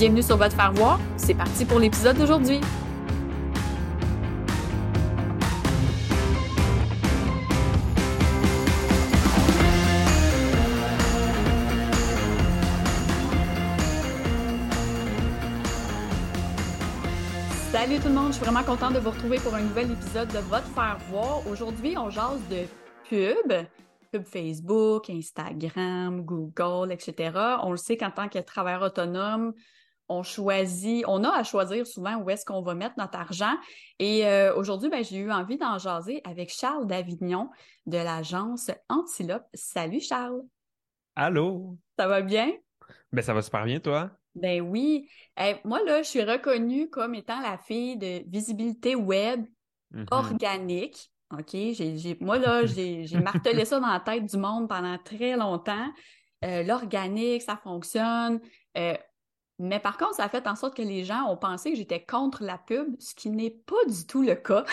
Bienvenue sur votre faire voir. C'est parti pour l'épisode d'aujourd'hui. Salut tout le monde, je suis vraiment contente de vous retrouver pour un nouvel épisode de Votre Faire Voir. Aujourd'hui, on jase de pub, pub Facebook, Instagram, Google, etc. On le sait qu'en tant que travailleur autonome, on choisit, on a à choisir souvent où est-ce qu'on va mettre notre argent. Et euh, aujourd'hui, ben, j'ai eu envie d'en jaser avec Charles Davignon de l'agence Antilope. Salut Charles. Allô? Ça va bien? Ben, ça va super bien, toi? Ben oui. moi, là, je suis reconnue comme étant la fille de visibilité web Mhm. organique. OK? J'ai, j'ai- moi, là, j'ai, j'ai martelé ça dans la tête du monde pendant très longtemps. Euh, l'organique, ça fonctionne. Euh, mais par contre, ça a fait en sorte que les gens ont pensé que j'étais contre la pub, ce qui n'est pas du tout le cas.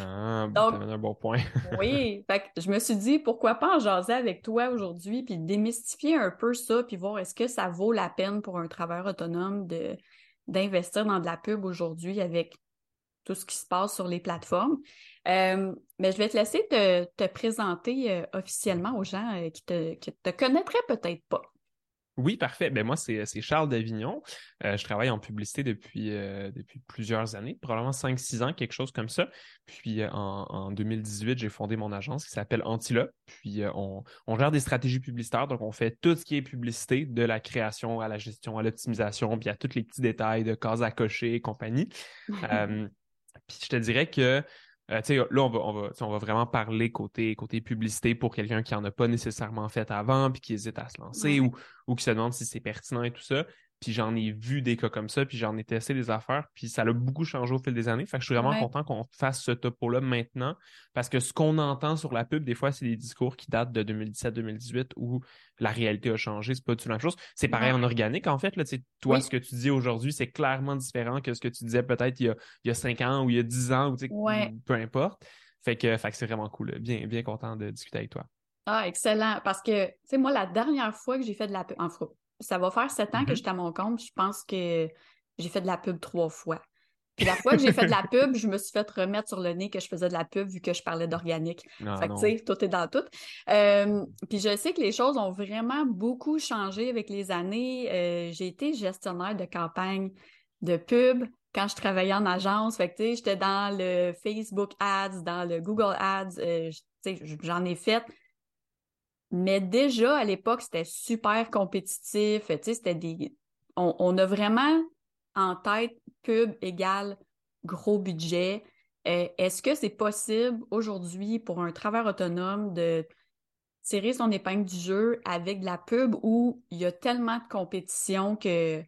Ah, Donc- t'amènes un bon point. Oui, fait que je me suis dit, pourquoi pas en jaser avec toi aujourd'hui, puis démystifier un peu ça, puis voir est-ce que ça vaut la peine pour un travailleur autonome de, d'investir dans de la pub aujourd'hui avec tout ce qui se passe sur les plateformes. Euh, mais je vais te laisser te, te présenter euh, officiellement aux gens euh, qui te, qui te connaîtraient peut-être pas. Oui, parfait. Ben moi, c'est Charles Davignon. Euh, je travaille en publicité depuis, euh, depuis plusieurs années, probablement 5-6 ans, quelque chose comme ça. Puis euh, en, en 2018, j'ai fondé mon agence qui s'appelle Antilope. Puis on, on gère des stratégies publicitaires, donc on fait tout ce qui est publicité, de la création à la gestion, à l'optimisation, puis à tous les petits détails de cases à cocher et compagnie. Puis je te dirais que euh, tu sais, là, on va, on, va, on va vraiment parler côté, côté publicité pour quelqu'un qui n'en a pas nécessairement fait avant, puis qui hésite à se lancer Ouais. ou, ou qui se demande si c'est pertinent et tout ça. Puis j'en ai vu des cas comme ça, puis j'en ai testé des affaires, puis ça a beaucoup changé au fil des années. Fait que je suis vraiment Ouais. content qu'on fasse ce topo-là maintenant, parce que ce qu'on entend sur la pub, des fois, c'est des discours qui datent de 2017-2018 où la réalité a changé, c'est pas du tout la même chose. C'est pareil Ouais. en organique, en fait. Là, toi, Oui. ce que tu dis aujourd'hui, c'est clairement différent que ce que tu disais peut-être il y a, il y a 5 ans ou il y a 10 ans, ou Ouais. peu importe. Fait que, fait que c'est vraiment cool. Bien, bien content de discuter avec toi. Ah, excellent. Parce que, tu sais, moi, la dernière fois que j'ai fait de la pub, en ça va faire sept ans que Mhm. j'étais à mon compte, je pense que j'ai fait de la pub trois fois. Puis la fois que j'ai fait de la pub, je me suis fait remettre sur le nez que je faisais de la pub vu que je parlais d'organique. Ah, fait que, tu sais, tout est dans tout. Euh, puis je sais que les choses ont vraiment beaucoup changé avec les années. Euh, j'ai été gestionnaire de campagne de pub quand je travaillais en agence. Fait que, tu sais, j'étais dans le Facebook Ads, dans le Google Ads. euh, tu sais, j'en ai fait. Mais déjà, à l'époque, c'était super compétitif. Tu sais, c'était des... On, on a vraiment en tête pub égale gros budget. Euh, Est-ce que c'est possible aujourd'hui pour un travailleur autonome de tirer son épingle du jeu avec de la pub où il y a tellement de compétition que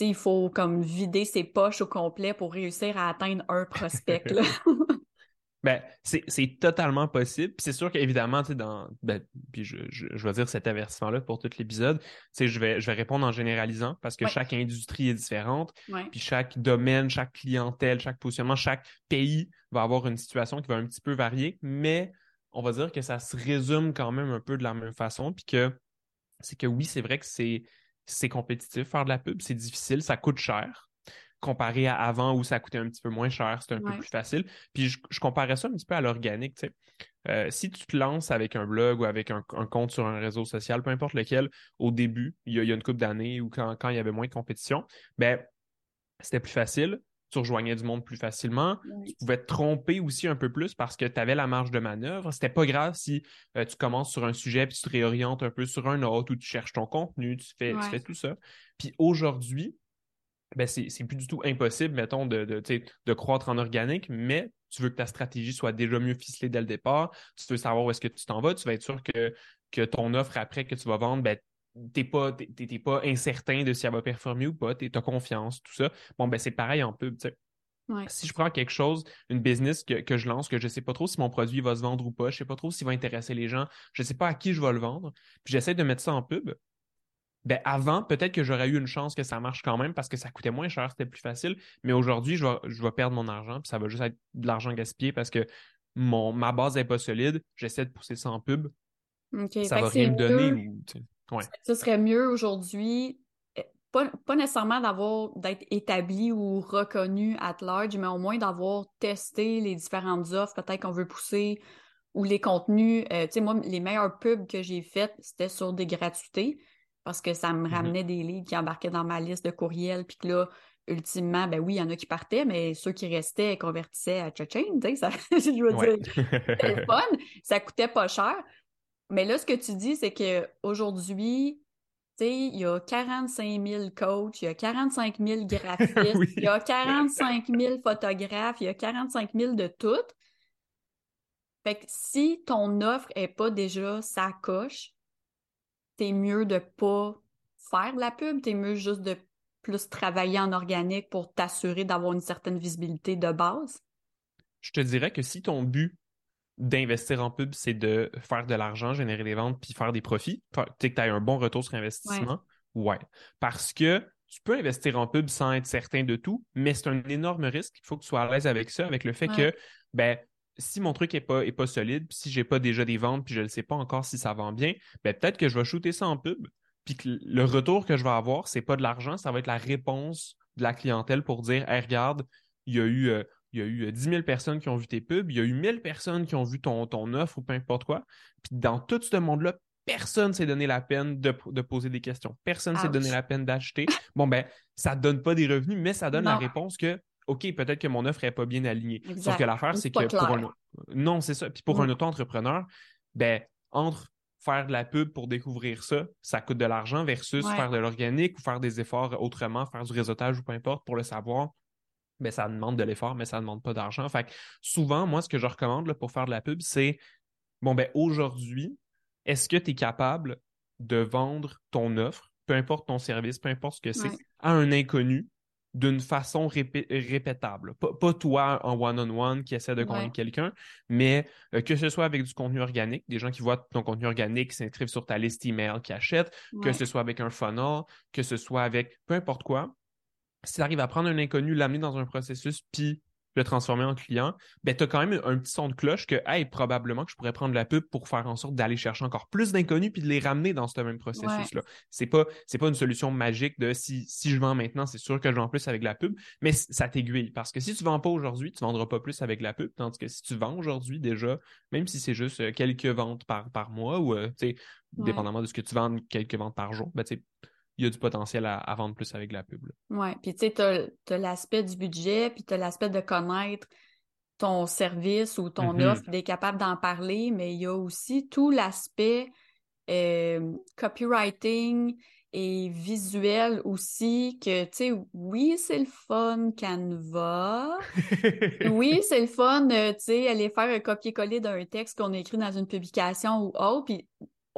il faut comme vider ses poches au complet pour réussir à atteindre un prospect. là? Ben, c'est totalement possible. C'est sûr qu'évidemment, tu sais, dans. Ben, puis je, je, je vais dire cet avertissement-là pour tout l'épisode. Tu sais, je vais, je vais répondre en généralisant parce que Ouais. chaque industrie est différente. Ouais. Puis chaque domaine, chaque clientèle, chaque positionnement, chaque pays va avoir une situation qui va un petit peu varier, mais on va dire que ça se résume quand même un peu de la même façon. Puis que c'est que oui, c'est vrai que c'est compétitif faire de la pub, c'est difficile, ça coûte cher. Comparé à avant où ça coûtait un petit peu moins cher, c'était un Ouais. peu plus facile. Puis je, je comparais ça un petit peu à l'organique, tu sais. Euh, si tu te lances avec un blog ou avec un, un compte sur un réseau social, peu importe lequel, au début, il y a, il y a une couple d'années ou quand, quand il y avait moins de compétition, ben c'était plus facile. Tu rejoignais du monde plus facilement. Tu pouvais te tromper aussi un peu plus parce que tu avais la marge de manœuvre. C'était pas grave si euh, tu commences sur un sujet puis tu te réorientes un peu sur un autre ou tu cherches ton contenu, tu fais, tu fais tout ça. Puis aujourd'hui, ben c'est plus du tout impossible, mettons, de, de, de croître en organique, mais tu veux que ta stratégie soit déjà mieux ficelée dès le départ, tu veux savoir où est-ce que tu t'en vas, tu vas être sûr que, que ton offre après que tu vas vendre, ben, t'es pas, pas incertain de si elle va performer ou pas, tu as confiance, tout ça. Bon, ben c'est pareil en pub, tu sais. Si je prends quelque chose, une business que, que, je lance, que je ne sais pas trop si mon produit va se vendre ou pas, je ne sais pas trop s'il va intéresser les gens, je ne sais pas à qui je vais le vendre, puis j'essaie de mettre ça en pub, ben avant, peut-être que j'aurais eu une chance que ça marche quand même parce que ça coûtait moins cher, c'était plus facile. Mais aujourd'hui, je vais, je vais perdre mon argent, puis ça va juste être de l'argent gaspillé parce que mon, ma base n'est pas solide. J'essaie de pousser ça en pub. Ça va rien me donner. Ce serait mieux aujourd'hui, eh, pas, pas nécessairement d'avoir d'être établi ou reconnu at large, mais au moins d'avoir testé les différentes offres, peut-être qu'on veut pousser ou les contenus. Euh, tu sais, moi, les meilleurs pubs que j'ai faites, c'était sur des gratuités parce que ça me mm-hmm. ramenait des livres qui embarquaient dans ma liste de courriels, puis que là, ultimement, ben oui, il y en a qui partaient, mais ceux qui restaient convertissaient à Cha-Chain, tu sais, ça, je veux dire, c'était fun, ça coûtait pas cher. Mais là, ce que tu dis, c'est qu'aujourd'hui, tu sais, il y a 45 000 coachs, il y a 45 000 graphistes, il y a 45 000 photographes, il y a 45 000 de tout. Fait que si ton offre n'est pas déjà sa coche, t'es mieux de pas faire de la pub, t'es mieux juste de plus travailler en organique pour t'assurer d'avoir une certaine visibilité de base? Je te dirais que si ton but d'investir en pub, c'est de faire de l'argent, générer des ventes, puis faire des profits, tu sais que tu as un bon retour sur investissement, ouais. Parce que tu peux investir en pub sans être certain de tout, mais c'est un énorme risque. Il faut que tu sois à l'aise avec ça, avec le fait que ben, si mon truc n'est pas, est pas solide, puis si j'ai pas déjà des ventes, puis je ne sais pas encore si ça vend bien, ben peut-être que je vais shooter ça en pub, puis que le retour que je vais avoir, c'est pas de l'argent, ça va être la réponse de la clientèle pour dire hey, regarde, il y a eu. Euh, il y a eu 10 000 personnes qui ont vu tes pubs, il y a eu 1000 personnes qui ont vu ton, ton offre ou peu importe quoi. Puis dans tout ce monde-là, personne s'est donné la peine de, poser des questions. Personne s'est donné la peine d'acheter. Bon, ben, ça ne donne pas des revenus, mais ça donne la réponse que OK, peut-être que mon offre n'est pas bien alignée. Sauf que l'affaire, c'est que pour un... Non, c'est ça. Puis pour un auto-entrepreneur, ben, entre faire de la pub pour découvrir ça, ça coûte de l'argent versus faire de l'organique ou faire des efforts autrement, faire du réseautage ou peu importe pour le savoir, ben, ça demande de l'effort, mais ça ne demande pas d'argent. Fait que souvent, moi, ce que je recommande pour faire de la pub, c'est bon, ben, aujourd'hui, est-ce que tu es capable de vendre ton offre, peu importe ton service, peu importe ce que c'est, à un inconnu d'une façon répétable. Pas, toi en one-on-one qui essaie de convaincre quelqu'un, mais euh, que ce soit avec du contenu organique, des gens qui voient ton contenu organique, qui s'inscrivent sur ta liste email, qui achètent, que ce soit avec un funnel, que ce soit avec peu importe quoi. Si tu arrives à prendre un inconnu, l'amener dans un processus, puis le transformer en client, ben, tu as quand même un petit son de cloche que, hey, probablement que je pourrais prendre la pub pour faire en sorte d'aller chercher encore plus d'inconnus puis de les ramener dans ce même processus-là. C'est pas, c'est pas une solution magique de si, si je vends maintenant, c'est sûr que je vends plus avec la pub, mais ça t'aiguille. Parce que si tu vends pas aujourd'hui, tu vendras pas plus avec la pub, tandis que si tu vends aujourd'hui déjà, même si c'est juste euh, quelques ventes par, par mois ou, euh, tu sais, dépendamment de ce que tu vends, quelques ventes par jour, ben, tu sais, il y a du potentiel à, vendre plus avec la pub. Oui, puis tu sais, tu as, l'aspect du budget, puis tu as l'aspect de connaître ton service ou ton mm-hmm. offre, d'être capable d'en parler, mais il y a aussi tout l'aspect euh, copywriting et visuel aussi, que tu sais, oui, c'est le fun Canva. oui, c'est le fun, euh, tu sais, aller faire un copier-coller d'un texte qu'on a écrit dans une publication ou autre. Puis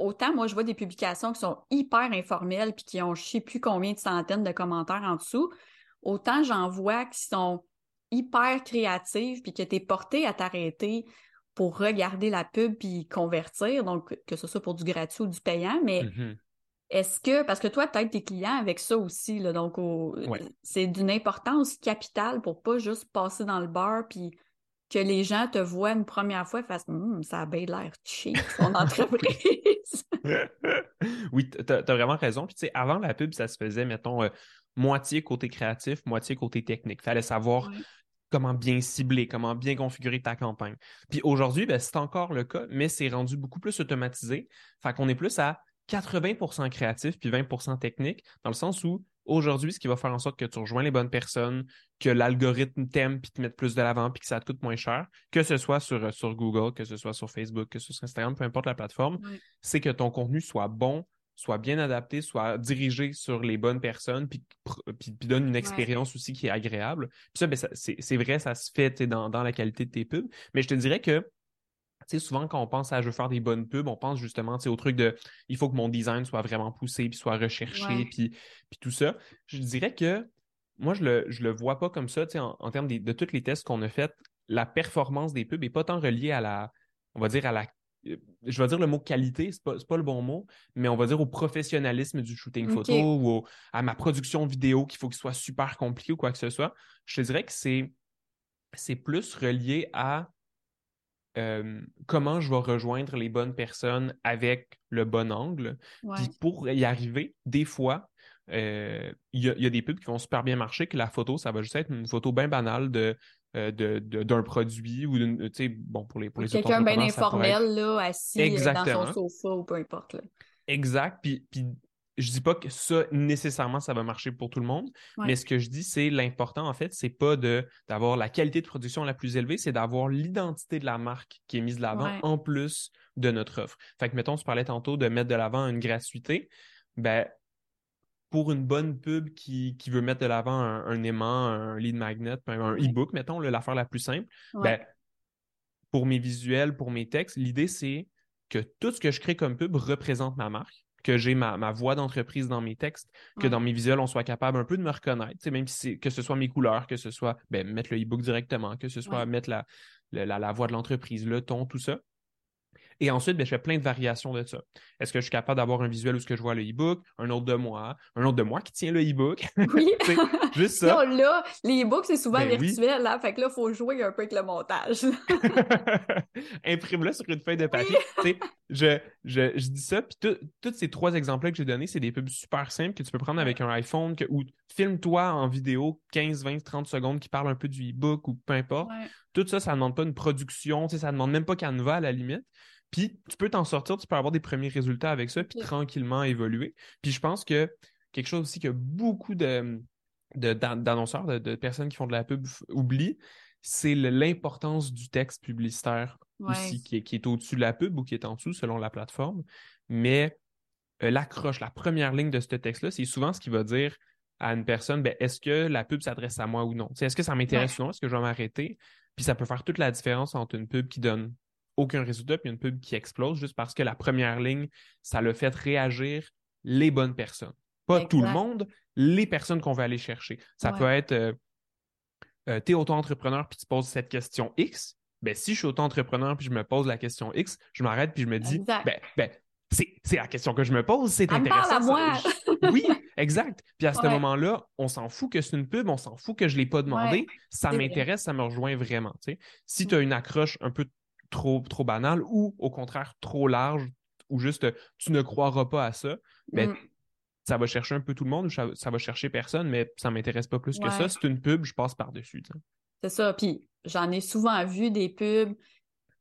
autant moi je vois des publications qui sont hyper informelles puis qui ont je sais plus combien de centaines de commentaires en dessous, autant j'en vois qui sont hyper créatives puis qui étaient portées à t'arrêter pour regarder la pub puis convertir, donc que ce soit pour du gratuit ou du payant, mais mm-hmm. est-ce que, parce que toi, tu aides tes clients avec ça aussi, là, donc c'est d'une importance capitale pour pas juste passer dans le bar puis que les gens te voient une première fois et fassent hum, ça a bien l'air cheap, son entreprise. oui, tu as, vraiment raison. Puis, tu sais, avant la pub, ça se faisait, mettons, euh, moitié côté créatif, moitié côté technique. Il fallait savoir comment bien cibler, comment bien configurer ta campagne. Puis aujourd'hui, ben, c'est encore le cas, mais c'est rendu beaucoup plus automatisé. Fait qu'on est plus à 80% créatif puis 20% technique, dans le sens où aujourd'hui, ce qui va faire en sorte que tu rejoins les bonnes personnes, que l'algorithme t'aime puis te mette plus de l'avant puis que ça te coûte moins cher, que ce soit sur, euh, sur Google, que ce soit sur Facebook, que ce soit sur Instagram, peu importe la plateforme, c'est que ton contenu soit bon, soit bien adapté, soit dirigé sur les bonnes personnes, puis, puis, donne une expérience aussi qui est agréable. Puis ça, ben, c'est vrai, ça se fait dans, dans la qualité de tes pubs. Mais je te dirais que souvent, quand on pense à je veux faire des bonnes pubs, on pense justement au truc de il faut que mon design soit vraiment poussé, puis soit recherché, puis, puis tout ça. Je dirais que moi, je le, le vois pas comme ça, en, en termes de, de tous les tests qu'on a fait, la performance des pubs n'est pas tant reliée à la, on va dire, à la euh, je vais dire le mot qualité, c'est pas, pas le bon mot, mais on va dire au professionnalisme du shooting photo ou à ma production vidéo qu'il faut qu'il soit super compliqué ou quoi que ce soit. Je te dirais que c'est, c'est plus relié à euh, comment je vais rejoindre les bonnes personnes avec le bon angle. Puis pour y arriver, des fois, euh, il y, a des pubs qui vont super bien marcher, que la photo, ça va juste être une photo bien banale de euh, d'un produit ou d'une, tu sais, bon, pour les, pour les Quelqu'un bien informel, là, assis dans son sofa ou peu importe. Exact. Puis, puis je dis pas que ça, nécessairement, ça va marcher pour tout le monde, mais ce que je dis, c'est l'important, en fait, c'est pas de d'avoir la qualité de production la plus élevée, c'est d'avoir l'identité de la marque qui est mise de l'avant en plus de notre offre. Fait que, mettons, tu parlais tantôt de mettre de l'avant une gratuité. Ben, pour une bonne pub qui, qui veut mettre de l'avant un, aimant, un lead magnet, un e-book, mettons, l'affaire la plus simple, ben, pour mes visuels, pour mes textes, l'idée, c'est que tout ce que je crée comme pub représente ma marque que j'ai ma, voix d'entreprise dans mes textes, que dans mes visuels, on soit capable un peu de me reconnaître, même si que ce soit mes couleurs, que ce soit ben, mettre le e-book directement, que ce soit mettre la, la, voix de l'entreprise, le ton, tout ça. Et ensuite, ben, je fais plein de variations de ça. Est-ce que je suis capable d'avoir un visuel où ce que je vois le e-book, un autre de moi, un autre de moi qui tient le e-book? Oui. juste ça. là, les e-books, c'est souvent ben virtuel, là. Fait que là, il faut jouer un peu avec le montage. Imprime-le sur une feuille de papier. je, je, je, dis ça, puis tous ces trois exemples-là que j'ai donnés, c'est des pubs super simples que tu peux prendre avec un iPhone que, ou filme-toi en vidéo 15, 20, 30 secondes qui parle un peu du e-book ou peu importe. Tout ça, ça ne demande pas une production, ça ne demande même pas Canva à la limite. Puis tu peux t'en sortir, tu peux avoir des premiers résultats avec ça, puis tranquillement évoluer. Puis je pense que quelque chose aussi que beaucoup de, d'annonceurs, de, personnes qui font de la pub oublient, c'est l'importance du texte publicitaire aussi, qui est, au-dessus de la pub ou qui est en dessous selon la plateforme. Mais euh, l'accroche, la première ligne de ce texte-là, c'est souvent ce qui va dire à une personne, ben, est-ce que la pub s'adresse à moi ou non? Est-ce que ça m'intéresse ou non? Est-ce que je vais m'arrêter? Puis ça peut faire toute la différence entre une pub qui donne aucun résultat puis une pub qui explose juste parce que la première ligne, ça l'a fait réagir les bonnes personnes. Pas tout le monde, les personnes qu'on va aller chercher. Ça peut être, euh, euh, tu es auto-entrepreneur puis tu poses cette question X. Ben, si je suis auto-entrepreneur puis je me pose la question X, je m'arrête puis je me dis, ben, ben c'est la question que je me pose, c'est intéressant. À moi. oui, exact. Puis à ce moment-là, on s'en fout que c'est une pub, on s'en fout que je ne l'ai pas demandé. ça m'intéresse, ça me rejoint vraiment. Si tu as une accroche un peu trop, trop banale ou au contraire trop large ou juste tu ne croiras pas à ça, ben, mm. ça va chercher un peu tout le monde, ça, ça va chercher personne, mais ça m'intéresse pas plus que ça. C'est une pub, je passe par-dessus. C'est ça. Puis j'en ai souvent vu des pubs.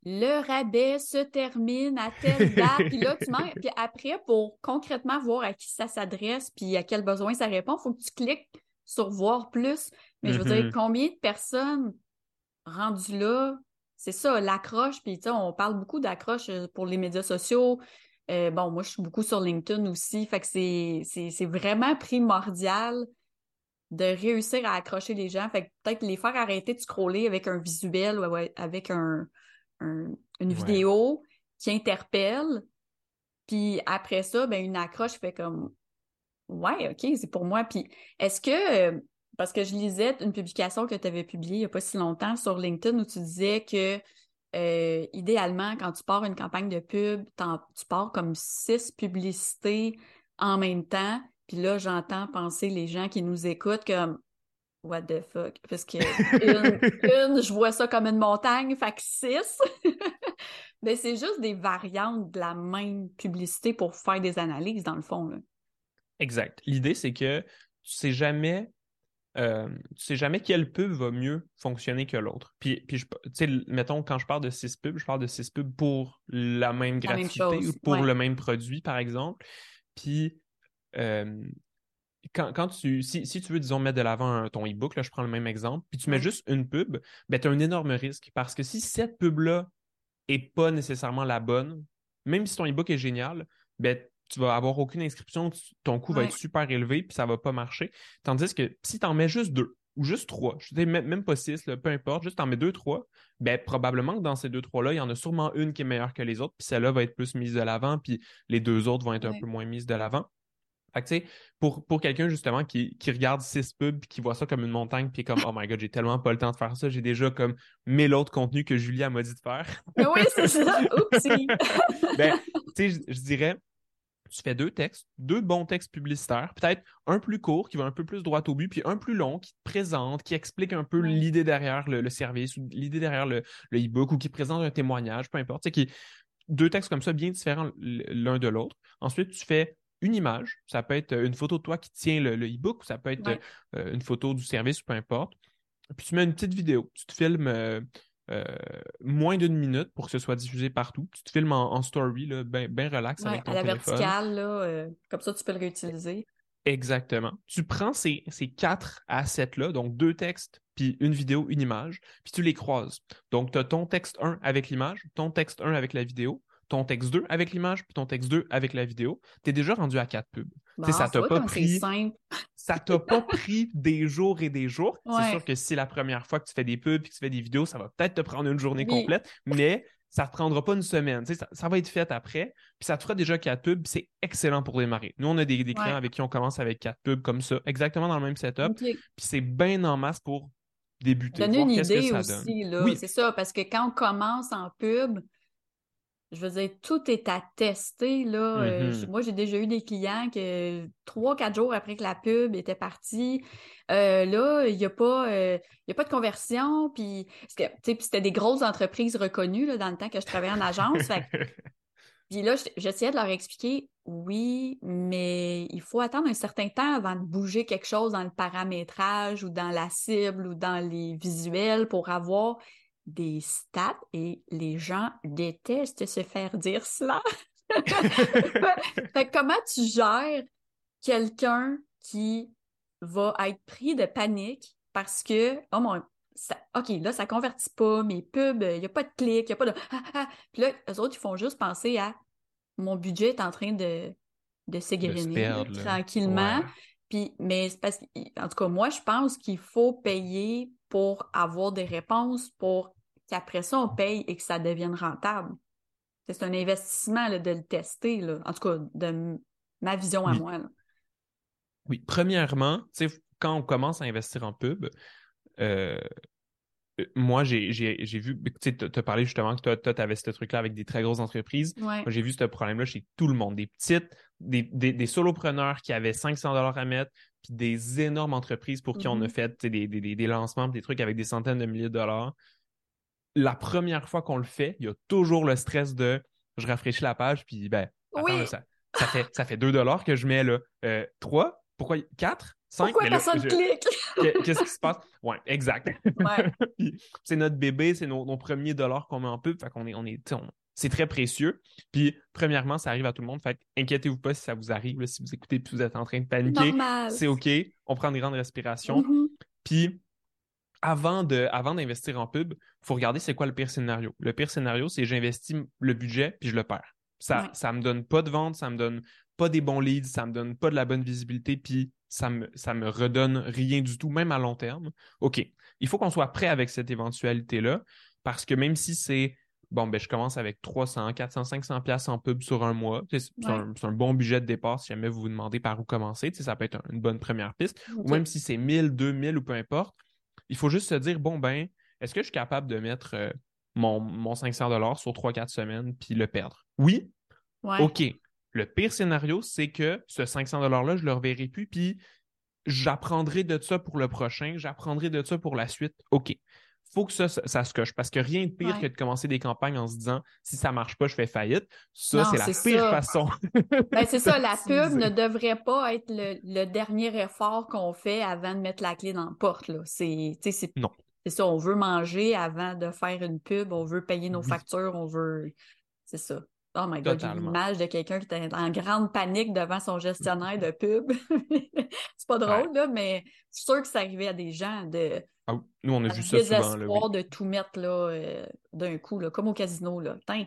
Le rabais se termine à telle date. puis là, tu manques. Puis après, pour concrètement voir à qui ça s'adresse puis à quel besoin ça répond, il faut que tu cliques sur voir plus. Mais je veux dire, mm-hmm. combien de personnes rendues là c'est ça, l'accroche. Puis, on parle beaucoup d'accroche euh, pour les médias sociaux. Euh, bon, moi, je suis beaucoup sur LinkedIn aussi. Fait que c'est vraiment primordial de réussir à accrocher les gens. Fait que peut-être les faire arrêter de scroller avec un visuel ou avec un, une vidéo qui interpelle. Puis après ça, ben, une accroche fait comme Ouais, OK, c'est pour moi. Puis est-ce que euh, parce que je lisais une publication que tu avais publiée il n'y a pas si longtemps sur LinkedIn où tu disais que euh, idéalement, quand tu pars une campagne de pub, tu pars comme six publicités en même temps. Puis là, j'entends penser les gens qui nous écoutent comme What the fuck? Parce que une, je vois ça comme une montagne, fait que six? Mais c'est juste des variantes de la même publicité pour faire des analyses, dans le fond. Exact. L'idée, c'est que tu sais jamais euh, tu sais jamais quelle pub va mieux fonctionner que l'autre. Puis, puis tu sais, mettons, quand je parle de six pubs, je parle de six pubs pour la même gratuité ou pour le même produit, par exemple. Puis, euh, quand, tu, si, tu veux, disons, mettre de l'avant ton e-book, là, je prends le même exemple, puis tu mets juste une pub, ben, tu as un énorme risque parce que si cette pub-là n'est pas nécessairement la bonne, même si ton e-book est génial, ben, tu vas avoir aucune inscription, ton coût va être super élevé, puis ça va pas marcher. Tandis que si tu en mets juste deux ou juste trois, je sais même pas six, peu importe, juste en mets deux, trois, ben, probablement que dans ces deux, trois-là, il y en a sûrement une qui est meilleure que les autres, puis celle-là va être plus mise de l'avant, puis les deux autres vont être un peu moins mises de l'avant. Fait que, tu sais, pour, pour quelqu'un, justement, qui, qui regarde six pubs, qui voit ça comme une montagne, puis comme, oh my god, j'ai tellement pas le temps de faire ça, j'ai déjà comme mille autres contenus que Julia m'a dit de faire. oui, c'est ça. Oupsie. ben, tu sais, je dirais, tu fais deux textes, deux bons textes publicitaires, peut-être un plus court qui va un peu plus droit au but, puis un plus long qui te présente, qui explique un peu l'idée derrière le, service ou l'idée derrière le e-book ou qui présente un témoignage, peu importe. Tu qui, deux textes comme ça bien différents l'un de l'autre. Ensuite, tu fais une image. Ça peut être une photo de toi qui tient le e-book, ou ça peut être euh, une photo du service, ou peu importe. Puis tu mets une petite vidéo. Tu te filmes euh, euh, moins d'une minute pour que ce soit diffusé partout. Tu te filmes en, story, bien ben relax avec ton à la verticale, là, euh, comme ça tu peux le réutiliser. Exactement. Tu prends ces, ces quatre assets-là, donc deux textes, puis une vidéo, une image, puis tu les croises. Donc, tu as ton texte 1 avec l'image, ton texte 1 avec la vidéo, ton texte 2 avec l'image, puis ton texte 2 avec la vidéo. Tu es déjà rendu à quatre pubs. Bah, ça t'a pas pris. ça t'a pas pris des jours et des jours. C'est sûr que si c'est la première fois que tu fais des pubs et que tu fais des vidéos, ça va peut-être te prendre une journée complète, mais ça ne te prendra pas une semaine. Ça, va être fait après. Puis ça te fera déjà quatre pubs. C'est excellent pour démarrer. Nous, on a des, clients avec qui on commence avec quatre pubs comme ça, exactement dans le même setup. Puis c'est bien en masse pour débuter. Donner une idée aussi. Oui. C'est ça, parce que quand on commence en pub, je veux dire, tout est à tester. Là. Euh, mm-hmm. moi, j'ai déjà eu des clients que trois, quatre jours après que la pub était partie, euh, là, il n'y a, pas, euh, a pas de conversion. Puis, c'était des grosses entreprises reconnues là, dans le temps que je travaillais en agence. puis là, j'essayais de leur expliquer, oui, mais il faut attendre un certain temps avant de bouger quelque chose dans le paramétrage ou dans la cible ou dans les visuels pour avoir des stats et les gens détestent se faire dire cela. comment tu gères quelqu'un qui va être pris de panique parce que, oh mon, OK, là, ça convertit pas, mes pubs, il n'y a pas de clics, il n'y a pas de. Ah, ah, ah. Puis là, eux autres, ils font juste penser à mon budget est en train de, de s'égriner tranquillement. Puis, mais parce que, en tout cas, moi, je pense qu'il faut payer pour avoir des réponses, pour qu'après ça, on paye et que ça devienne rentable. C'est un investissement de le tester, là. en tout cas, de ma vision à moi. Oui, premièrement, quand on commence à investir en pub, euh, moi, j'ai vu, tu as parlé justement que toi, tu avais ce truc-là avec des très grosses entreprises. J'ai vu ce problème-là chez tout le monde. Des petites, des, des, solopreneurs qui avaient 500 dollars à mettre, puis des énormes entreprises pour qui on a mm-hmm. fait des, des, lancements, des trucs avec des centaines de milliers de dollars la première fois qu'on le fait, il y a toujours le stress de je rafraîchis la page, puis ben, ça, ça, fait, ça fait 2 dollars que je mets là. Euh, 3, pourquoi? 4 5 Pourquoi personne clique? Qu'est-ce qui se passe? Ouais, exact. c'est notre bébé, c'est nos, premiers dollars qu'on met en pub, fait qu'on est, on est, c'est très précieux. Puis, premièrement, ça arrive à tout le monde. Fait inquiétez-vous pas si ça vous arrive, si vous écoutez et vous êtes en train de paniquer. C'est OK. On prend une grande respiration. Mm-hmm. Puis, avant de, avant d'investir en pub, il faut regarder c'est quoi le pire scénario. Le pire scénario, c'est j'investis le budget puis je le perds. Ça, ça me donne pas de vente, ça me donne pas des bons leads, ça me donne pas de la bonne visibilité, puis ça me, ça me redonne rien du tout, même à long terme. OK. Il faut qu'on soit prêt avec cette éventualité-là, parce que même si c'est bon, ben, je commence avec 300, 400, 500 pièces en pub sur un mois. C'est un, bon budget de départ si jamais vous vous demandez par où commencer. Ça peut être une bonne première piste. Ou même si c'est 1000, 2000 ou peu importe, il faut juste se dire, bon, ben, est-ce que je suis capable de mettre euh, mon, mon 500 sur 3-4 semaines puis le perdre? Oui? OK. Le pire scénario, c'est que ce 500 $-là, je ne le reverrai plus, puis j'apprendrai de ça pour le prochain, j'apprendrai de ça pour la suite. OK faut que ça, ça, se coche. Parce que rien de pire que de commencer des campagnes en se disant si ça marche pas, je fais faillite. Ça, c'est la pire façon. ben, c'est ça, la pub ne devrait pas être le, dernier effort qu'on fait avant de mettre la clé dans la porte. C'est, non. C'est ça, on veut manger avant de faire une pub, on veut payer nos factures, on veut. C'est ça. Oh my god, j'ai l'image de quelqu'un qui était en grande panique devant son gestionnaire de pub. c'est pas drôle, là, mais c'est sûr que ça arrivait à des gens de. Ah, nous, on a vu ça souvent. Là, oui. de tout mettre là, euh, d'un coup, là, comme au casino. Là. Tiens,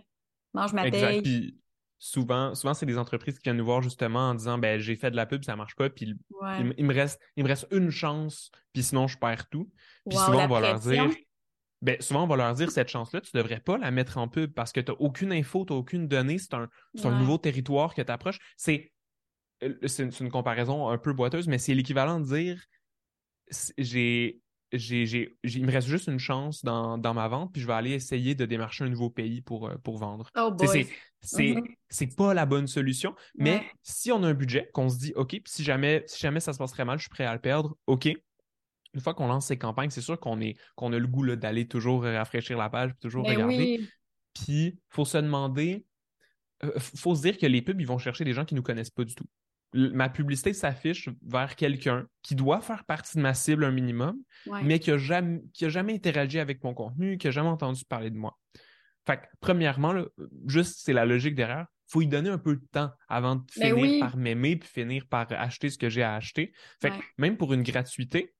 mange ma exact. Puis, souvent, souvent c'est des entreprises qui viennent nous voir justement en disant ben j'ai fait de la pub, ça marche pas, puis il, me reste, il me reste une chance, puis sinon je perds tout. Puis souvent, on va leur dire ben, souvent, on va leur dire cette chance-là, tu devrais pas la mettre en pub parce que tu n'as aucune info, tu n'as aucune donnée, c'est un, un, nouveau territoire que tu approches. C'est une comparaison un peu boiteuse, mais c'est l'équivalent de dire j'ai j'ai, il me reste juste une chance dans, dans, ma vente, puis je vais aller essayer de démarcher un nouveau pays pour, euh, pour vendre. Oh c'est, mm-hmm. c'est pas la bonne solution, mais si on a un budget, qu'on se dit, OK, puis si jamais, si jamais ça se passe très mal, je suis prêt à le perdre, OK, une fois qu'on lance ces campagnes, c'est sûr qu'on est qu'on a le goût d'aller toujours rafraîchir la page, toujours ben regarder. Puis, il faut se demander, il euh, faut se dire que les pubs, ils vont chercher des gens qui ne nous connaissent pas du tout. ma publicité s'affiche vers quelqu'un qui doit faire partie de ma cible un minimum, mais qui n'a jamais, qui a jamais interagi avec mon contenu, qui n'a jamais entendu parler de moi. Fait que, premièrement, juste c'est la logique derrière, faut y donner un peu de temps avant de ben finir par m'aimer puis finir par acheter ce que j'ai à acheter. Fait que même pour une gratuité,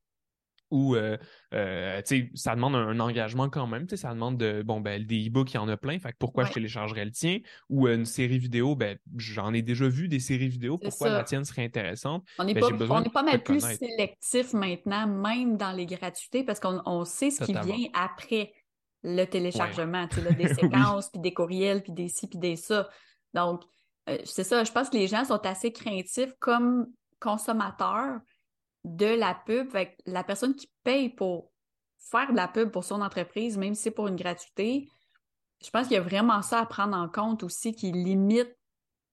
où euh, euh, ça demande un, engagement quand même. Ça demande de bon ben des e-books, il y en a plein. Fait pourquoi je téléchargerais le tien? Ou une série vidéo, ben j'en ai déjà vu des séries vidéo. Pourquoi la tienne serait intéressante? On n'est ben, pas, pas mal plus sélectif maintenant, même dans les gratuités, parce qu'on sait ce qui vient après le téléchargement. des séquences, puis des courriels, puis des ci, puis des ça. Donc, euh, c'est ça, je pense que les gens sont assez craintifs comme consommateurs de la pub. la personne qui paye pour faire de la pub pour son entreprise, même si c'est pour une gratuité, je pense qu'il y a vraiment ça à prendre en compte aussi qui limite,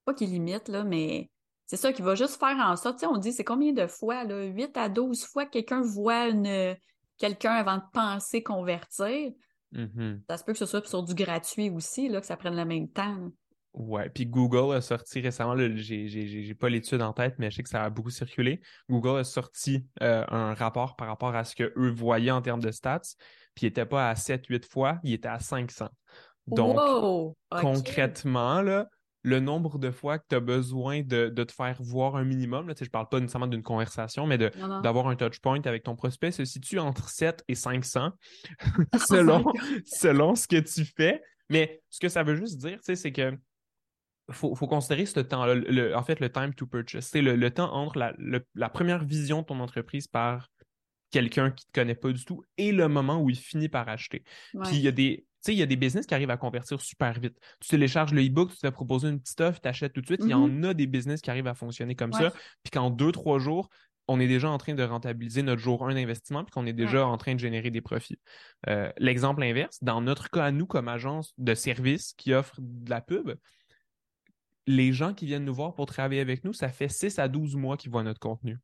pas qui limite, là, mais c'est ça qui va juste faire en sorte, on dit c'est combien de fois, là, 8 à 12 fois que quelqu'un voit une, quelqu'un avant de penser convertir. Mm-hmm. Ça se peut que ce soit sur du gratuit aussi, là, que ça prenne le même temps. Ouais, puis Google a sorti récemment, j'ai pas l'étude en tête, mais je sais que ça a beaucoup circulé. Google a sorti euh, un rapport par rapport à ce qu'eux voyaient en termes de stats, puis il n'était pas à 7-8 fois, il était à 500. Donc, concrètement, là, le nombre de fois que tu as besoin de, te faire voir un minimum, là, je ne parle pas nécessairement d'une conversation, mais d'avoir un touch point avec ton prospect se situe entre 7 et 500 selon, selon ce que tu fais. Mais ce que ça veut juste dire, c'est que faut, faut considérer ce temps-là, en fait, le time to purchase. C'est le, temps entre la, première vision de ton entreprise par quelqu'un qui ne te connaît pas du tout et le moment où il finit par acheter. Puis il y a des. il y a des business qui arrivent à convertir super vite. Tu télécharges le e-book, tu te fais proposer une petite offre, tu achètes tout de suite. Il y en mm-hmm. a des business qui arrivent à fonctionner comme ça. Puis qu'en deux, trois jours, on est déjà en train de rentabiliser notre jour 1 d'investissement puis qu'on est déjà en train de générer des profits. Euh, l'exemple inverse, dans notre cas, nous, comme agence de service qui offre de la pub, les gens qui viennent nous voir pour travailler avec nous, ça fait 6 à 12 mois qu'ils voient notre contenu.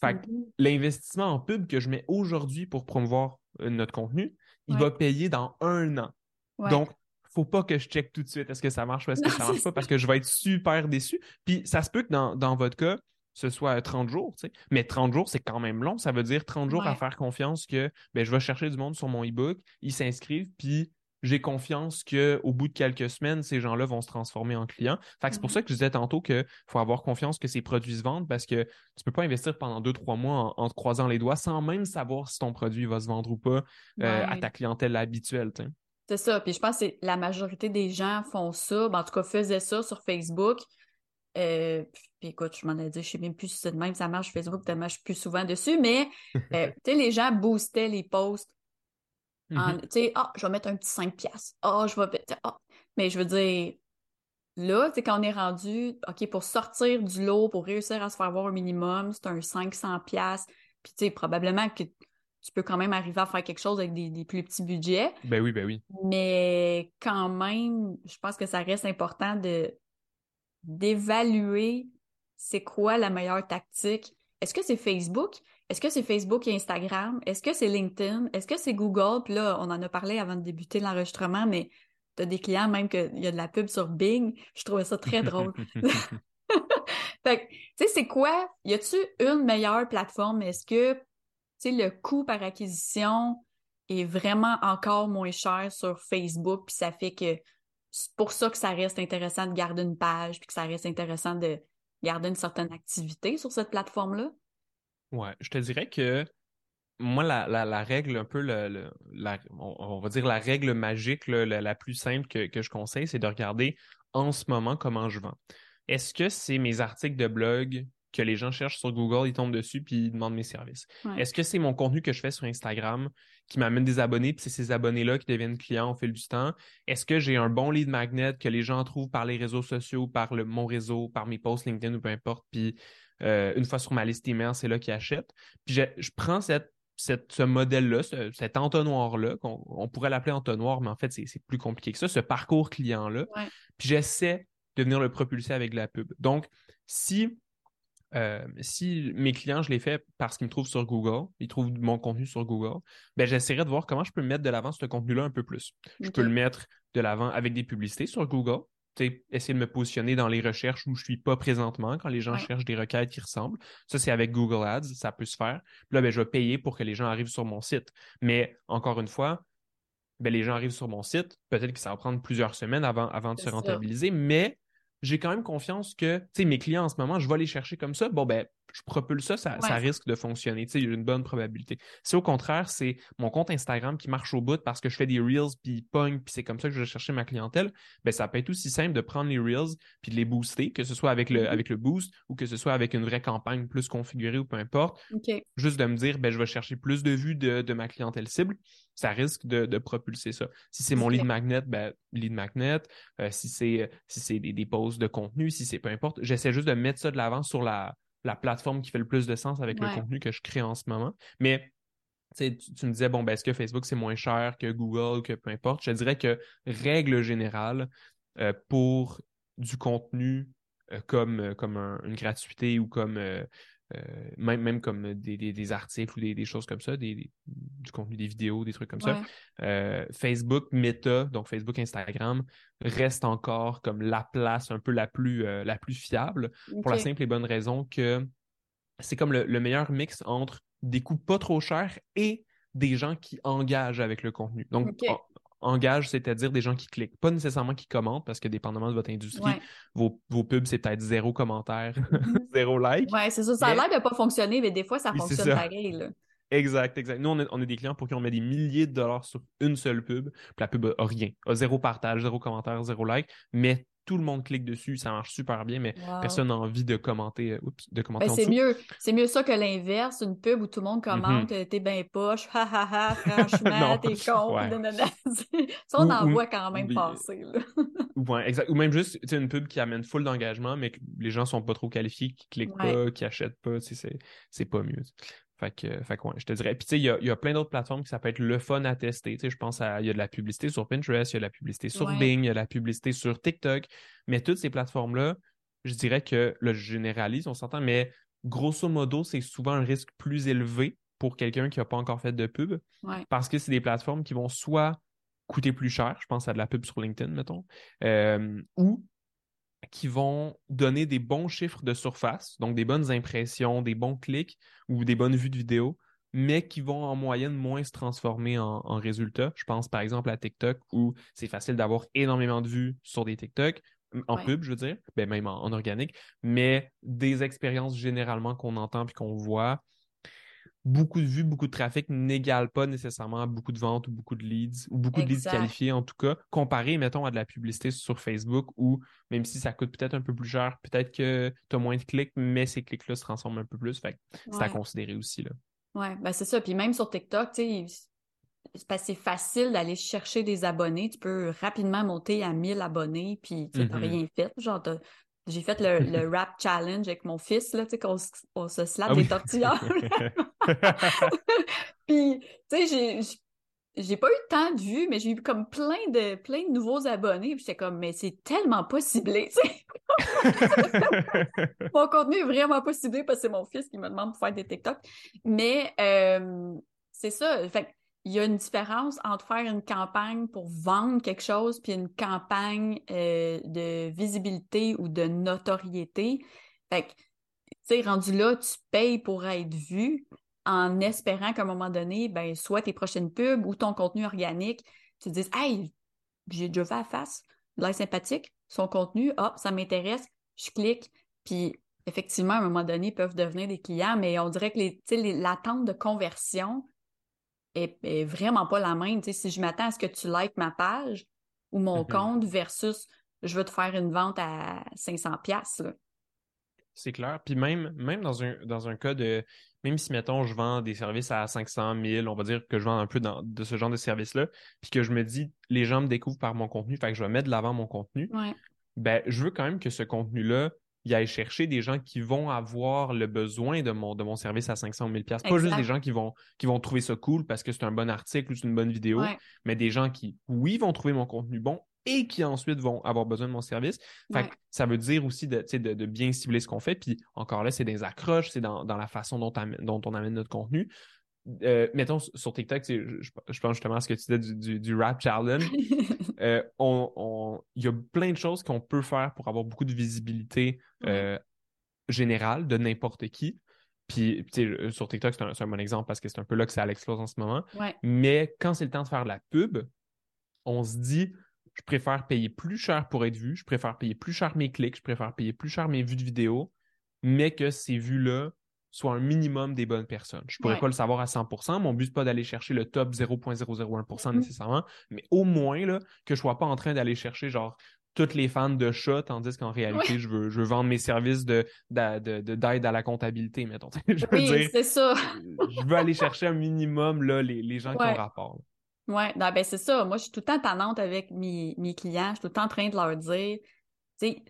Fait mm-hmm. l'investissement en pub que je mets aujourd'hui pour promouvoir euh, notre contenu, il va payer dans un an. Donc, faut pas que je check tout de suite est-ce que ça marche ou est-ce que ça marche pas parce que je vais être super déçu. Puis ça se peut que dans, votre cas, ce soit 30 jours, mais 30 jours, c'est quand même long. Ça veut dire 30 jours à faire confiance que ben, je vais chercher du monde sur mon e-book, ils s'inscrivent, puis j'ai confiance qu'au bout de quelques semaines, ces gens-là vont se transformer en clients. Fait c'est pour ça que je disais tantôt qu'il faut avoir confiance que ces produits se vendent parce que tu ne peux pas investir pendant deux, trois mois en, te croisant les doigts sans même savoir si ton produit va se vendre ou pas euh, à ta clientèle habituelle. C'est ça. Puis je pense que la majorité des gens font ça. Ben, en tout cas, faisaient ça sur Facebook. Euh, puis écoute, je m'en ai dit, je sais même plus si c'est de même, ça marche Facebook, ça marche plus souvent dessus, mais euh, tu sais, les gens boostaient les posts Mm-hmm. Tu sais, ah, je vais mettre un petit 5 piastres. Ah, je vais. Ah. Mais je veux dire, là, tu sais, quand on est rendu, OK, pour sortir du lot, pour réussir à se faire voir un minimum, c'est un 500 piastres. Puis, tu sais, probablement que tu peux quand même arriver à faire quelque chose avec des, plus petits budgets. Ben oui, ben oui. Mais quand même, je pense que ça reste important de d'évaluer c'est quoi la meilleure tactique. Est-ce que c'est Facebook? Est-ce que c'est Facebook et Instagram? Est-ce que c'est LinkedIn? Est-ce que c'est Google? Puis là, on en a parlé avant de débuter l'enregistrement, mais tu as des clients même qu'il y a de la pub sur Bing. Je trouvais ça très drôle. fait tu sais, c'est quoi? Y a-tu une meilleure plateforme? Est-ce que, tu sais, le coût par acquisition est vraiment encore moins cher sur Facebook, puis ça fait que c'est pour ça que ça reste intéressant de garder une page, puis que ça reste intéressant de garder une certaine activité sur cette plateforme-là? Ouais, je te dirais que moi, la, règle, un peu, le, la, on, va dire la règle magique, la, plus simple que, que je conseille, c'est de regarder en ce moment comment je vends. Est-ce que c'est mes articles de blog que les gens cherchent sur Google, ils tombent dessus puis ils demandent mes services? Est-ce que c'est mon contenu que je fais sur Instagram qui m'amène des abonnés puis c'est ces abonnés-là qui deviennent clients au fil du temps? Est-ce que j'ai un bon lead magnet que les gens trouvent par les réseaux sociaux, par le, mon réseau, par mes posts LinkedIn ou peu importe, puis euh, une fois sur ma liste email, c'est là qu'ils achètent. Puis je, prends cette ce modèle-là, cet entonnoir-là, qu'on pourrait l'appeler entonnoir, mais en fait, c'est plus compliqué que ça, ce parcours client-là. Puis j'essaie de venir le propulser avec la pub. Donc, si, euh, si mes clients, je les fais parce qu'ils me trouvent sur Google, ils trouvent mon contenu sur Google, ben j'essaierai de voir comment je peux mettre de l'avant ce contenu-là un peu plus. Je peux le mettre de l'avant avec des publicités sur Google essayer de me positionner dans les recherches où je suis pas présentement quand les gens cherchent des requêtes qui ressemblent. Ça, c'est avec Google Ads, ça peut se faire. Puis là, ben, je vais payer pour que les gens arrivent sur mon site. Mais encore une fois, ben, les gens arrivent sur mon site. Peut-être que ça va prendre plusieurs semaines avant, avant de se rentabiliser, mais j'ai quand même confiance que, tu sais, mes clients en ce moment, je vais les chercher comme ça. Bon, ben, je propulse ça, ça, risque de fonctionner. Tu sais, il y a une bonne probabilité. Si au contraire, c'est mon compte Instagram qui marche au bout parce que je fais des Reels, puis pogne, puis c'est comme ça que je vais chercher ma clientèle, ben, ça peut être aussi simple de prendre les Reels puis de les booster, que ce soit avec le, mm-hmm. avec le boost ou que ce soit avec une vraie campagne plus configurée ou peu importe. Juste de me dire, ben, je vais chercher plus de vues de, ma clientèle cible ça risque de, propulser ça. Si c'est mon lead magnet, ben, lead magnet. Euh, si c'est si c'est des, des posts de contenu, si c'est peu importe, j'essaie juste de mettre ça de l'avant sur la, la plateforme qui fait le plus de sens avec le contenu que je crée en ce moment. Mais tu, tu, me disais, bon, ben, est-ce que Facebook, c'est moins cher que Google, que peu importe? Je dirais que, règle générale, euh, pour du contenu euh, comme, euh, comme une gratuité ou comme euh, même, même comme des, articles ou des, choses comme ça, du contenu, des vidéos, des trucs comme ça. Euh, Facebook, Meta, donc Facebook, Instagram, reste encore comme la place un peu la plus, euh, la plus fiable pour la simple et bonne raison que c'est comme le, meilleur mix entre des coûts pas trop chers et des gens qui engagent avec le contenu. Donc, engage, c'est-à-dire des gens qui cliquent, pas nécessairement qui commentent, parce que dépendamment de votre industrie, vos, pubs, c'est peut-être zéro commentaire, mhm. zéro like. Oui, c'est ça. Ça a l'air de pas fonctionner, mais des fois, ça fonctionne pareil. Exact, exact. Nous, on a, on a, des clients pour qui on met des milliers de dollars sur une seule pub, puis la pub a rien, a zéro partage, zéro commentaire, zéro like, mais tout le monde clique dessus, ça marche super bien, mais personne n'a envie de commenter. Euh, de commenter ben, c'est mieux, c'est mieux ça que l'inverse, une pub où tout le monde mm-hmm. commente, euh, t'es bien poche, ha ha ha, franchement, t'es con, ça on en voit quand même passer. ouais, exact. Ou même juste une pub qui amène full d'engagement, mais que les gens sont pas trop qualifiés, qui cliquent pas, qui achètent pas, c'est pas mieux. Fait que, fait je te dirais. Puis, tu sais, il y a, plein d'autres plateformes qui ça peut être le fun à tester. Tu sais, je pense à, il y a de la publicité sur Pinterest, il y a de la publicité sur Bing, il y a de la publicité sur TikTok. Mais toutes ces plateformes-là, je dirais que, le généralise, on s'entend, mais grosso modo, c'est souvent un risque plus élevé pour quelqu'un qui n'a pas encore fait de pub. Parce que c'est des plateformes qui vont soit coûter plus cher, je pense à de la pub sur LinkedIn, mettons, euh, ou qui vont donner des bons chiffres de surface, donc des bonnes impressions, des bons clics ou des bonnes vues de vidéo, mais qui vont en moyenne moins se transformer en, résultats. Je pense par exemple à TikTok où c'est facile d'avoir énormément de vues sur des TikTok, en pub, je veux dire, ben même en, organique, mais des expériences généralement qu'on entend puis qu'on voit, beaucoup de vues, beaucoup de trafic n'égale pas nécessairement beaucoup de ventes ou beaucoup de leads, ou beaucoup de leads qualifiés en tout cas, comparé, mettons, à de la publicité sur Facebook où, même si ça coûte peut-être un peu plus cher, peut-être que tu as moins de clics, mais ces clics-là se transforment un peu plus. Fait c'est à considérer aussi. Là. Ouais, ben c'est ça. Puis même sur TikTok, tu sais, c'est facile d'aller chercher des abonnés. Tu peux rapidement monter à 1000 abonnés, puis tu n'as mm-hmm. rien fait. Genre, j'ai fait le, rap challenge avec mon fils, là, tu sais, qu'on se slappe ah des tortillas. Puis, tu sais, j'ai pas eu tant de vues, mais j'ai eu comme plein de, plein de nouveaux abonnés. Puis j'étais comme, mais c'est tellement pas ciblé, tu sais. mon contenu est vraiment pas ciblé parce que c'est mon fils qui me demande pour faire des TikTok. Mais euh, c'est ça. Fait il y a une différence entre faire une campagne pour vendre quelque chose puis une campagne euh, de visibilité ou de notoriété. Fait que, tu sais, rendu là, tu payes pour être vu en espérant qu'à un moment donné, ben, soit tes prochaines pubs ou ton contenu organique, tu te dises, hey, j'ai déjà fait la face. l'air sympathique, son contenu, ah, ça m'intéresse, je clique, puis effectivement, à un moment donné, ils peuvent devenir des clients, mais on dirait que l'attente de conversion est, vraiment pas la même. si je m'attends à ce que tu likes ma page ou mon mm-hmm. compte versus je veux te faire une vente à 500$. C'est clair. Puis même, même dans, un, dans un cas de. Même si, mettons, je vends des services à 500 000, on va dire que je vends un peu de ce genre de service-là, puis que je me dis, les gens me découvrent par mon contenu, fait que je vais mettre de l'avant mon contenu. Ben, je veux quand même que ce contenu-là, il aille chercher des gens qui vont avoir le besoin de mon, de mon service à 500 000 Pas juste des gens qui vont, qui vont trouver ça cool parce que c'est un bon article ou c'est une bonne vidéo, mais des gens qui, oui, vont trouver mon contenu bon et qui ensuite vont avoir besoin de mon service. Fait ça veut dire aussi de, de, de bien cibler ce qu'on fait. Puis encore là, c'est des accroches, c'est dans, la façon dont, dont on amène notre contenu. Euh, mettons sur TikTok, je, je, pense justement à ce que tu disais du, rap challenge. euh, on, il y a plein de choses qu'on peut faire pour avoir beaucoup de visibilité euh, générale de n'importe qui. Puis, sur TikTok, c'est un, un, bon exemple parce que c'est un peu là que ça l'explose en ce moment. Mais quand c'est le temps de faire la pub, on se dit, je préfère payer plus cher pour être vu, je préfère payer plus cher mes clics, je préfère payer plus cher mes vues de vidéo, mais que ces vues-là soit un minimum des bonnes personnes. Je pourrais pas le savoir à 100%. Mon but, n'est pas d'aller chercher le top 0.001% mm-hmm. nécessairement, mais au moins là, que je sois pas en train d'aller chercher genre toutes les fans de chats, tandis qu'en réalité, je, veux, je veux vendre mes services de, d'aide à la comptabilité, mettons. je veux oui, c'est ça. je veux aller chercher un minimum là, les, les gens qui ont rapport. Oui, ben c'est ça. Moi, je suis tout le temps tannante avec mes, mes clients. Je suis tout le temps en train de leur dire, tu sais,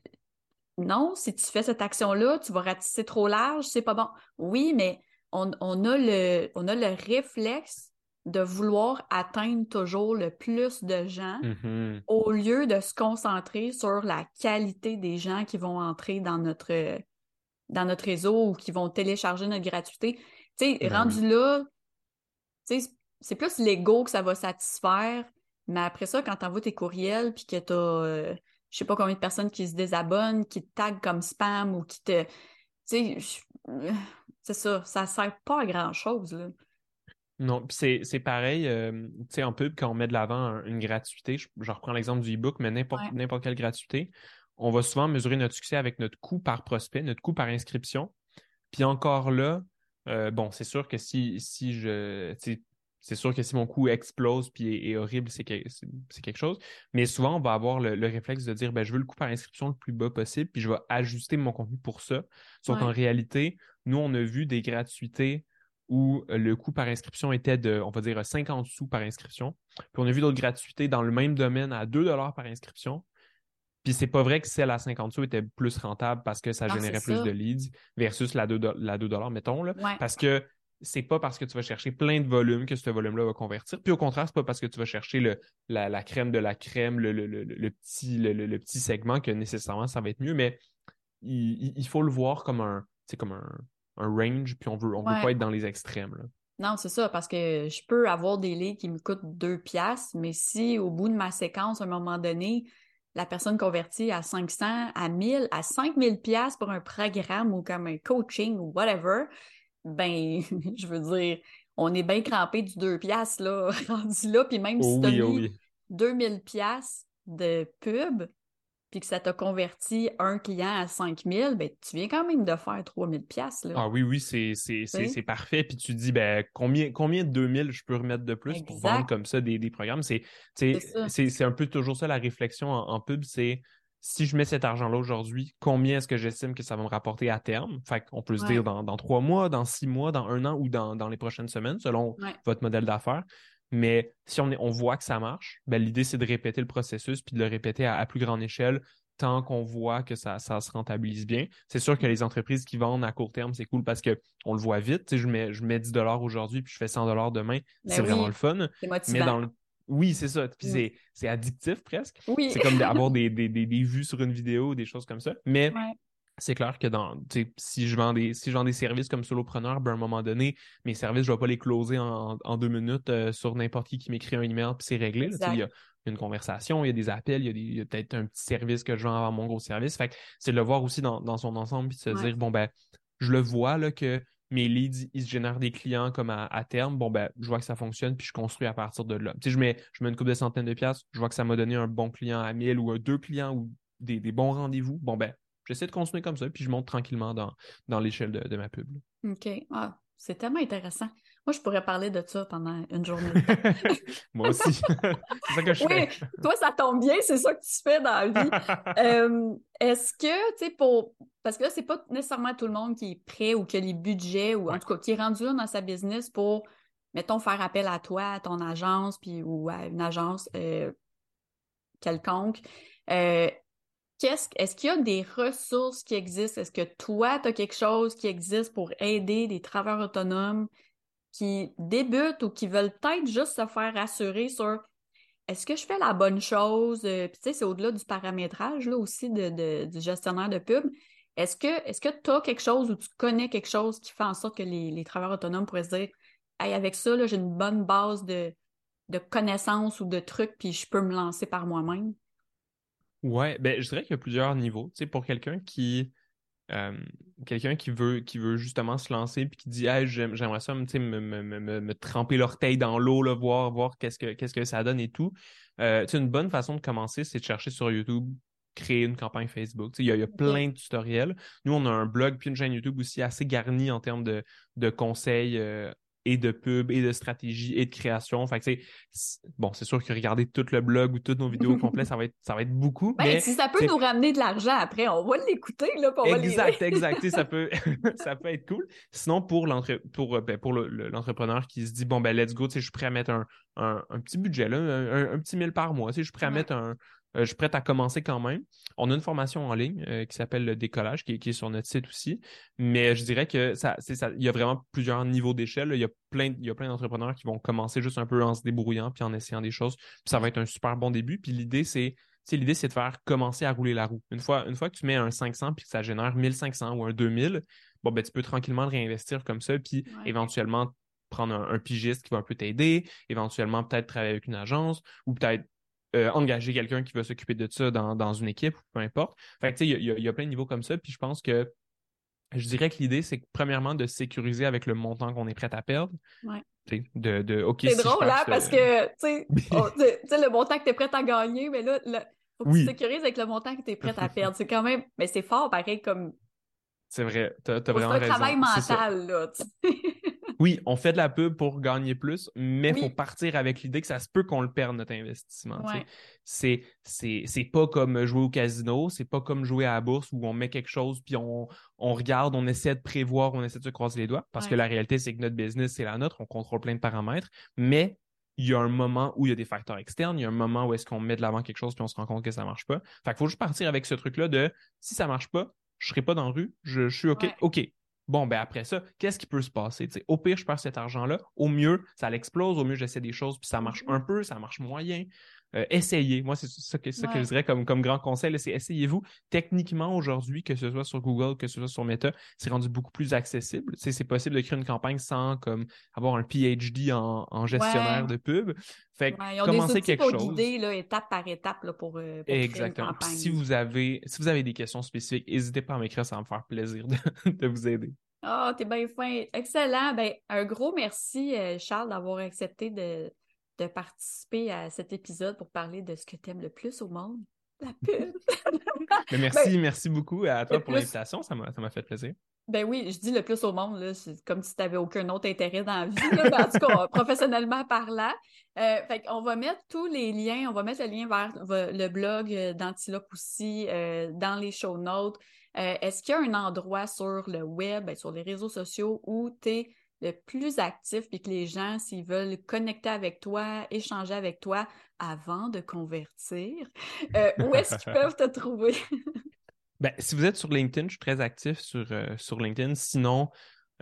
non, si tu fais cette action-là, tu vas ratisser trop large, c'est pas bon. Oui, mais on, a le, on a le réflexe de vouloir atteindre toujours le plus de gens mm-hmm. au lieu de se concentrer sur la qualité des gens qui vont entrer dans notre, dans notre réseau ou qui vont télécharger notre gratuité. Tu sais, ben rendu là, c'est plus l'ego que ça va satisfaire, mais après ça, quand tu envoies tes courriels puis que tu as euh, je sais pas combien de personnes qui se désabonnent, qui te taguent comme spam ou qui te. Tu sais, c'est ça, ça sert pas à grand-chose, là. Non, c'est pareil, euh, tu sais, en pub, quand on met de l'avant une gratuité, je, reprends l'exemple du e-book, mais n'importe quelle gratuité, on va souvent mesurer notre succès avec notre coût par prospect, notre coût par inscription. Puis encore là, euh, bon, c'est sûr que si, si je, c'est sûr que si mon coût explose puis est, horrible, c'est quelque chose. Mais souvent, on va avoir le, réflexe de dire ben, je veux le coût par inscription le plus bas possible, puis je vais ajuster mon contenu pour ça. Sauf qu'en réalité, nous, on a vu des gratuités où le coût par inscription était de, on va dire, 50 sous par inscription. Puis on a vu d'autres gratuités dans le même domaine à 2 par inscription. Puis c'est pas vrai que celle à 50 sous était plus rentable parce que ça générait plus de leads versus la 2, la 2 mettons. Là. Parce que c'est pas parce que tu vas chercher plein de volumes que ce volume-là va convertir. Puis au contraire, c'est pas parce que tu vas chercher le, la, crème de la crème, le, petit, le, petit segment que nécessairement ça va être mieux. Mais il, faut le voir comme un, comme un, range, puis on veut, on veut pas être dans les extrêmes. Non, c'est ça, parce que je peux avoir des lits qui me coûtent deux piastres, mais si au bout de ma séquence, à un moment donné, la personne convertit à 500, à 1000, à 5000 piastres pour un programme ou comme un coaching ou whatever, ben, je veux dire, on est bien crampé du 2 piastres, là, rendu là, puis même si tu as mis 2000 piastres de pub, puis que ça t'a converti un client à 5000, ben, tu viens quand même de faire 3000 piastres, Ah oui, oui, c'est parfait. Puis tu dis, ben, combien, combien de 2000 je peux remettre de plus pour vendre comme ça des, des programmes? C'est un peu toujours ça la réflexion en pub, c'est si je mets cet argent-là aujourd'hui, combien est-ce que j'estime que ça va me rapporter à terme? Fait qu'on peut se dire dans, trois mois, dans six mois, dans un an ou dans, les prochaines semaines, selon votre modèle d'affaires. Mais si on, est, on voit que ça marche, ben, l'idée, c'est de répéter le processus puis de le répéter à, plus grande échelle tant qu'on voit que ça, ça se rentabilise bien. C'est sûr que les entreprises qui vendent à court terme, c'est cool parce qu'on le voit vite. je mets, je mets 10 aujourd'hui puis je fais 100 demain. Ben c'est vraiment le fun. Mais dans le oui, c'est ça. Puis c'est addictif presque. Oui. C'est comme d'avoir des, des, des, des, vues sur une vidéo, des choses comme ça. Mais c'est clair que dans, si je vends des si je vends des services comme solopreneur, ben à un moment donné, mes services, je ne vais pas les closer en, en deux minutes euh, sur n'importe qui qui m'écrit un email puis c'est réglé. Il y a une conversation, il y a des appels, il y a, peut-être un petit service que je vends avant mon gros service. Fait c'est de le voir aussi dans, dans son ensemble puis de se dire bon ben je le vois là que mes leads, ils se génèrent des clients comme à, terme, bon, ben, je vois que ça fonctionne, puis je construis à partir de là. Tu sais, je mets, je mets une coupe de centaines de piastres, je vois que ça m'a donné un bon client à 1000 ou deux clients ou des, bons rendez-vous. Bon, ben, j'essaie de continuer comme ça, puis je monte tranquillement dans, dans l'échelle de, ma pub. OK. Ah, c'est tellement intéressant. Moi, je pourrais parler de ça pendant une journée. Moi aussi. c'est ça que je oui, Toi, ça tombe bien, c'est ça que tu fais dans la vie. Euh, est-ce que, tu sais, pour. Parce que là, c'est pas nécessairement tout le monde qui est prêt ou qui a les budgets ou en tout cas qui est rendu là dans sa business pour, mettons, faire appel à toi, à ton agence, puis ou à une agence euh, quelconque. Euh, est-ce qu'il y a des ressources qui existent? Est-ce que toi, tu as quelque chose qui existe pour aider des travailleurs autonomes qui débutent ou qui veulent peut-être juste se faire assurer sur est-ce que je fais la bonne chose? Euh, puis tu sais, c'est au-delà du paramétrage là, aussi de, du gestionnaire de pub. Est-ce que est-ce que tu as quelque chose ou tu connais quelque chose qui fait en sorte que les, travailleurs autonomes pourraient se dire Hey, avec ça, j'ai une bonne base de, de connaissances ou de trucs, puis je peux me lancer par moi-même? Ouais, ben je dirais qu'il y a plusieurs niveaux. Tu sais, pour quelqu'un qui euh, quelqu'un qui veut qui veut justement se lancer puis qui dit hey, j'aimerais ça me, me, me, me, tremper l'orteil dans l'eau, voir, voir qu'est-ce que qu'est-ce que ça donne et tout. Euh, une bonne façon de commencer, c'est de chercher sur YouTube créer une campagne Facebook. Il y, a, il y a plein de tutoriels. Nous, on a un blog puis une chaîne YouTube aussi assez garnie en termes de, de conseils euh, et de pub et de stratégie et de création. Fait que bon, c'est sûr que regarder tout le blog ou toutes nos vidéos complètes, ça va être, ça va être beaucoup. Ben, mais si ça peut nous ramener de l'argent après, on va l'écouter, là, pour Exact, exact. ça peut, ça peut être cool. Sinon, pour l'entre, pour, ben, pour l'entrepreneur qui se dit, bon, ben, let's go, je suis prêt à mettre un, un, petit budget, là, un, petit mille par mois, je suis prêt à mettre un, euh, je suis prêt à commencer quand même. On a une formation en ligne euh, qui s'appelle le décollage, qui, est sur notre site aussi. Mais je dirais que ça, il y a vraiment plusieurs niveaux d'échelle. Il y a plein, il y a plein d'entrepreneurs qui vont commencer juste un peu en se débrouillant puis en essayant des choses. Puis ça va être un super bon début. Puis l'idée, c'est l'idée, c'est de faire commencer à rouler la roue. Une fois, une fois que tu mets un 500 puis que ça génère 1500 ou un 2000, bon, ben, tu peux tranquillement le réinvestir comme ça, puis éventuellement prendre un, pigiste qui va un peu t'aider, éventuellement peut-être travailler avec une agence ou peut-être euh, engager quelqu'un qui va s'occuper de ça dans, une équipe, peu importe. Fait que, tu sais, il y, a plein de niveaux comme ça. Puis je pense que je dirais que l'idée, c'est premièrement de sécuriser avec le montant qu'on est prêt à perdre. Ouais. De, de, c'est drôle, hein, parce que, oh, tu sais, le montant que tu es prêt à gagner, mais là, il faut que tu sécurises avec le montant que tu es prêt à perdre. C'est quand même, mais c'est fort, pareil, comme. C'est vrai, t'as as vraiment raison. C'est un travail mental, là, oui, on fait de la pub pour gagner plus, mais il faut partir avec l'idée que ça se peut qu'on le perde, notre investissement. C'est, c'est, pas comme jouer au casino, c'est pas comme jouer à la bourse où on met quelque chose, puis on, regarde, on essaie de prévoir, on essaie de se croiser les doigts, parce que la réalité, c'est que notre business, c'est la nôtre, on contrôle plein de paramètres, mais il y a un moment où il y a des facteurs externes, il y a un moment où est-ce qu'on met de l'avant quelque chose puis on se rend compte que ça marche pas. Fait qu'il faut juste partir avec ce truc-là de si ça marche pas, je serai pas dans la rue, je, suis OK. OK, Bon, ben après ça, qu'est-ce qui peut se passer? au pire, je perds cet argent-là. Au mieux, ça l'explose. Au mieux, j'essaie des choses, puis ça marche mm-hmm. un peu, ça marche moyen. Euh, essayez. Moi, c'est ça que, ça que je dirais comme, comme grand conseil, c'est essayez-vous. Techniquement, aujourd'hui, que ce soit sur Google, que ce soit sur Meta, c'est rendu beaucoup plus accessible. c'est possible de créer une campagne sans comme avoir un PhD en, gestionnaire de pub. Fait que commencez quelque pour chose. là, étape par étape là, pour, euh, Exactement. Créer une si vous avez si vous avez des questions spécifiques, n'hésitez pas à m'écrire, ça va me faire plaisir de, vous aider. Ah, oh, t'es bien fin. Excellent. Ben, un gros merci, euh, Charles, d'avoir accepté de, de participer à cet épisode pour parler de ce que tu aimes le plus au monde, la pub. Ben, merci, ben, merci beaucoup à toi pour l'invitation, ça m'a fait plaisir. Ben oui, je dis le plus au monde, là, c'est comme si tu n'avais aucun autre intérêt dans la vie, là, en tout cas, professionnellement parlant. Euh, fait on va mettre tous les liens, on va mettre le lien vers le blog euh, d'Antilope aussi, euh, dans les show notes. Euh, est-ce qu'il y a un endroit sur le web, ben, sur les réseaux sociaux où tu es le plus actif, puis que les gens, s'ils veulent connecter avec toi, échanger avec toi avant de convertir, euh, où est-ce qu'ils peuvent te trouver? ben, si vous êtes sur LinkedIn, je suis très actif sur, euh, sur LinkedIn. Sinon,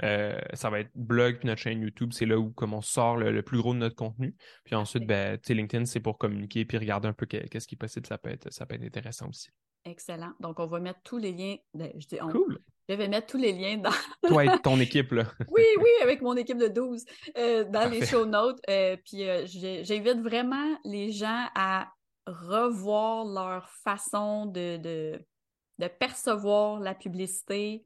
euh, ça va être blog puis notre chaîne YouTube, c'est là où comme on sort le, plus gros de notre contenu. Puis ensuite, ben, LinkedIn, c'est pour communiquer puis regarder un peu qu'est-ce qui est possible. Ça peut être, ça peut être intéressant aussi. Excellent. Donc, on va mettre tous les liens. Ben, je, cool. Je vais mettre tous les liens dans. Toi et ton équipe, là. oui, oui, avec mon équipe de 12 euh, dans les show notes. Euh, puis, euh, j'invite vraiment les gens à revoir leur façon de, de, de percevoir la publicité,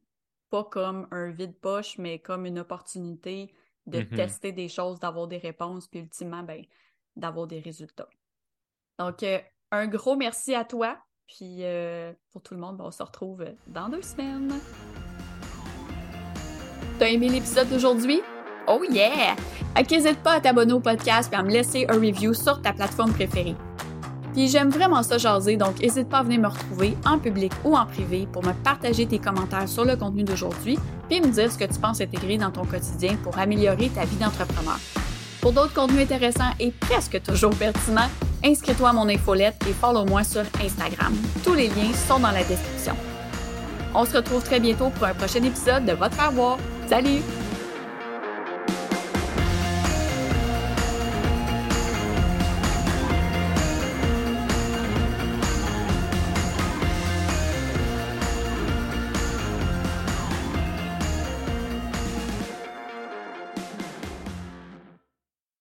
pas comme un vide-poche, mais comme une opportunité de Mhm. tester des choses, d'avoir des réponses, puis ultimement, ben, d'avoir des résultats. Donc, un gros merci à toi. Puis euh, pour tout le monde, ben, on se retrouve dans deux semaines. T'as aimé l'épisode d'aujourd'hui? Oh yeah! N'hésite pas à t'abonner au podcast et à me laisser un review sur ta plateforme préférée. Puis j'aime vraiment ça jaser, donc n'hésite pas à venir me retrouver en public ou en privé pour me partager tes commentaires sur le contenu d'aujourd'hui, puis me dire ce que tu penses intégrer dans ton quotidien pour améliorer ta vie d'entrepreneur. Pour d'autres contenus intéressants et presque toujours pertinents, inscris-toi à mon infolette et follow-moi sur Instagram. Tous les liens sont dans la description. On se retrouve très bientôt pour un prochain épisode de Votre Faire Voir. Salut!